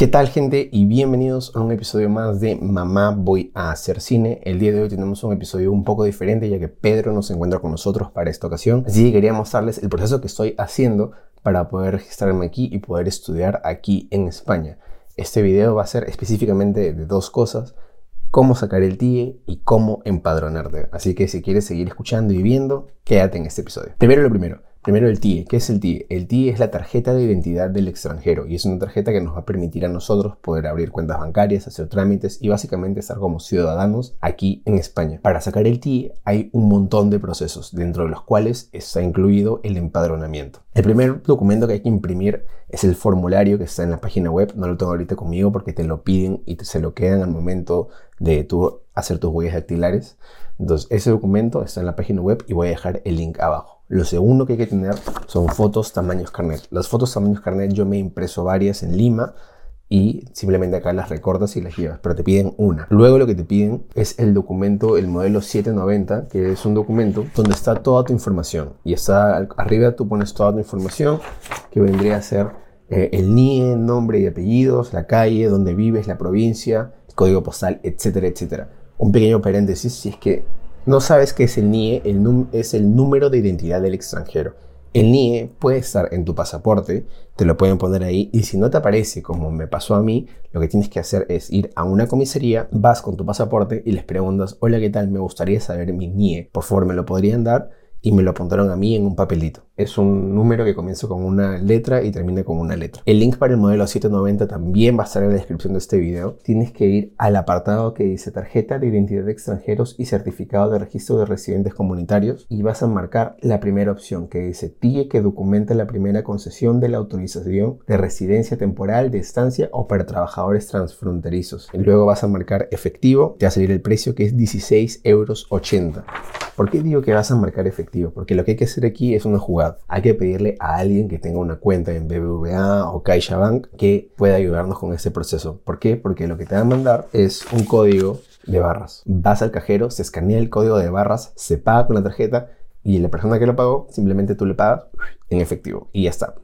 ¿Qué tal gente? Y bienvenidos a un episodio más de Mamá voy a hacer cine. El día de hoy tenemos un episodio un poco diferente ya que Pedro nos encuentra con nosotros para esta ocasión. Así que quería mostrarles el proceso que estoy haciendo para poder registrarme aquí y poder estudiar aquí en España. Este video va a ser específicamente de dos cosas, cómo sacar el TIE y cómo empadronarte. Así que si quieres seguir escuchando y viendo, quédate en este episodio. Primero lo primero, Primero el TIE. ¿Qué es el TIE? El TIE es la tarjeta de identidad del extranjero y es una tarjeta que nos va a permitir a nosotros poder abrir cuentas bancarias, hacer trámites y básicamente estar como ciudadanos aquí en España. Para sacar el TIE hay un montón de procesos, dentro de los cuales está incluido el empadronamiento. El primer documento que hay que imprimir es el formulario que está en la página web. No lo tengo ahorita conmigo porque te lo piden y te, se lo quedan al momento de tú hacer tus huellas dactilares. Entonces ese documento está en la página web y voy a dejar el link abajo. Lo segundo que hay que tener son fotos tamaños carnet. Las fotos tamaños carnet yo me he impreso varias en Lima y simplemente acá las recortas y las llevas, pero te piden una. Luego lo que te piden es el documento, el modelo 790, que es un documento donde está toda tu información. Y está arriba tú pones toda tu información, que vendría a ser eh, el NIE, nombre y apellidos, la calle, donde vives, la provincia, código postal, etcétera, etcétera. Un pequeño paréntesis, si es que no sabes qué es el NIE, es el número de identidad del extranjero. El NIE puede estar en tu pasaporte, te lo pueden poner ahí y si no te aparece como me pasó a mí, lo que tienes que hacer es ir a una comisaría, vas con tu pasaporte y les preguntas, hola, ¿qué tal? Me gustaría saber mi NIE. Por favor, ¿me lo podrían dar? Y me lo apuntaron a mí en un papelito es un número que comienza con una letra y termina con una letra. El link para el modelo 790 también va a estar en la descripción de este video. Tienes que ir al apartado que dice tarjeta de identidad de extranjeros y certificado de registro de residentes comunitarios y vas a marcar la primera opción que dice TIE que documenta la primera concesión de la autorización de residencia temporal, de estancia o para trabajadores transfronterizos. Y luego vas a marcar efectivo, te va a salir el precio que es 16 euros 80. ¿Por qué digo que vas a marcar efectivo? Porque lo que hay que hacer aquí es una jugada hay que pedirle a alguien que tenga una cuenta en BBVA o CaixaBank que pueda ayudarnos con este proceso. ¿Por qué? Porque lo que te va a mandar es un código de barras. Vas al cajero, se escanea el código de barras, se paga con la tarjeta y la persona que lo pagó, simplemente tú le pagas en efectivo y ya está.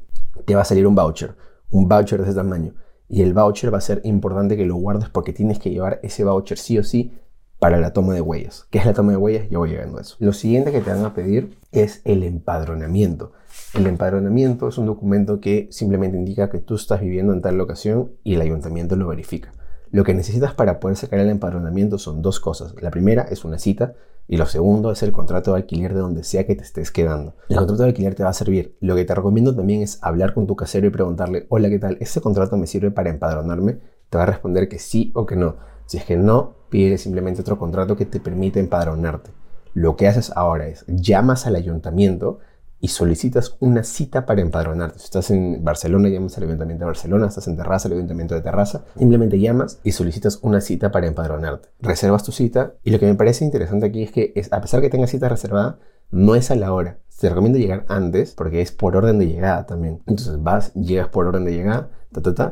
Te va a salir un voucher, un voucher de ese tamaño. Y el voucher va a ser importante que lo guardes porque tienes que llevar ese voucher sí o sí para la toma de huellas. ¿Qué es la toma de huellas? Yo voy llegando a eso. Lo siguiente que te van a pedir es el empadronamiento. El empadronamiento es un documento que simplemente indica que tú estás viviendo en tal locación y el ayuntamiento lo verifica. Lo que necesitas para poder sacar el empadronamiento son dos cosas. La primera es una cita y lo segundo es el contrato de alquiler de donde sea que te estés quedando. El contrato de alquiler te va a servir. Lo que te recomiendo también es hablar con tu casero y preguntarle, hola, ¿qué tal? ¿Este contrato me sirve para empadronarme? Te va a responder que sí o que no. Si es que no, pide simplemente otro contrato que te permite empadronarte. Lo que haces ahora es llamas al ayuntamiento y solicitas una cita para empadronarte. Si estás en Barcelona, llamas al Ayuntamiento de Barcelona, estás en Terraza, al Ayuntamiento de Terraza, simplemente llamas y solicitas una cita para empadronarte. Reservas tu cita y lo que me parece interesante aquí es que a pesar que tengas cita reservada, no es a la hora. Te recomiendo llegar antes porque es por orden de llegada también. Entonces vas, llegas por orden de llegada,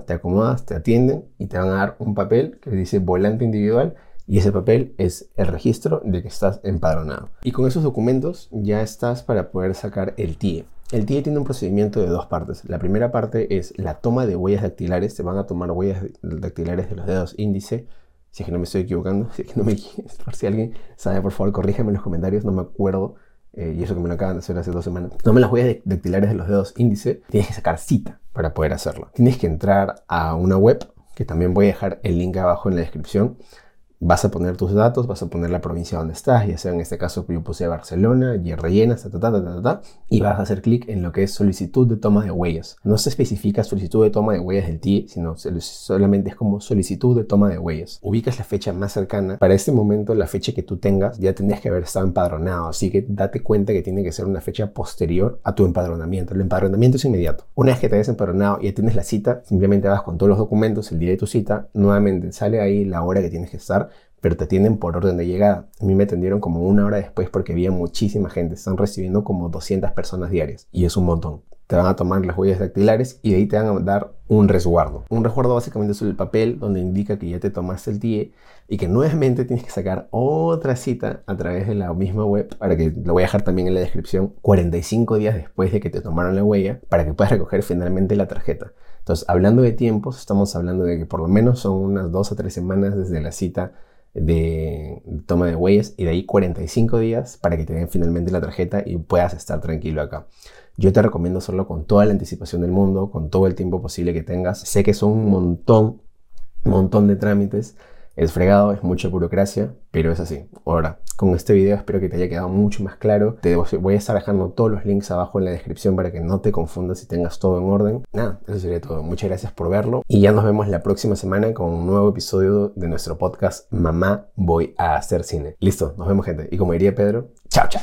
te acomodas, te atienden y te van a dar un papel que dice volante individual y ese papel es el registro de que estás empadronado. Y con esos documentos ya estás para poder sacar el TIE. El TIE tiene un procedimiento de dos partes. La primera parte es la toma de huellas dactilares. Te van a tomar huellas dactilares de los dedos índice. Si es que no me estoy equivocando, si es que no me por si alguien sabe, por favor, corríjame en los comentarios, no me acuerdo. Eh, y eso que me lo acaban de hacer hace dos semanas. Toma las huellas dactilares de los dedos índice, tienes que sacar cita para poder hacerlo. Tienes que entrar a una web, que también voy a dejar el link abajo en la descripción, vas a poner tus datos, vas a poner la provincia donde estás, ya sea en este caso yo puse Barcelona, y rellenas, ta, ta, ta, ta, y vas a hacer clic en lo que es solicitud de toma de huellas. No se especifica solicitud de toma de huellas del TIE, sino solamente es como solicitud de toma de huellas. Ubicas la fecha más cercana. Para este momento, la fecha que tú tengas ya tendrías que haber estado empadronado, así que date cuenta que tiene que ser una fecha posterior a tu empadronamiento. El empadronamiento es inmediato. Una vez que te hayas empadronado y ya tienes la cita, simplemente vas con todos los documentos el día de tu cita, nuevamente sale ahí la hora que tienes que estar pero te atienden por orden de llegada. A mí me atendieron como una hora después porque había muchísima gente. Están recibiendo como 200 personas diarias y es un montón. Te van a tomar las huellas dactilares y de ahí te van a dar un resguardo. Un resguardo básicamente es el papel donde indica que ya te tomaste el TIE y que nuevamente tienes que sacar otra cita a través de la misma web para que lo voy a dejar también en la descripción 45 días después de que te tomaron la huella para que puedas recoger finalmente la tarjeta. Entonces, hablando de tiempos, estamos hablando de que por lo menos son unas dos o tres semanas desde la cita de toma de huellas y de ahí 45 días para que te den finalmente la tarjeta y puedas estar tranquilo acá. Yo te recomiendo hacerlo con toda la anticipación del mundo, con todo el tiempo posible que tengas. Sé que son un montón, montón de trámites, es fregado, es mucha burocracia, pero es así. Ahora, con este video espero que te haya quedado mucho más claro. Te voy a estar dejando todos los links abajo en la descripción para que no te confundas y tengas todo en orden. Nada, eso sería todo. Muchas gracias por verlo y ya nos vemos la próxima semana con un nuevo episodio de nuestro podcast Mamá voy a hacer cine. Listo, nos vemos gente. Y como diría Pedro, chao, chao.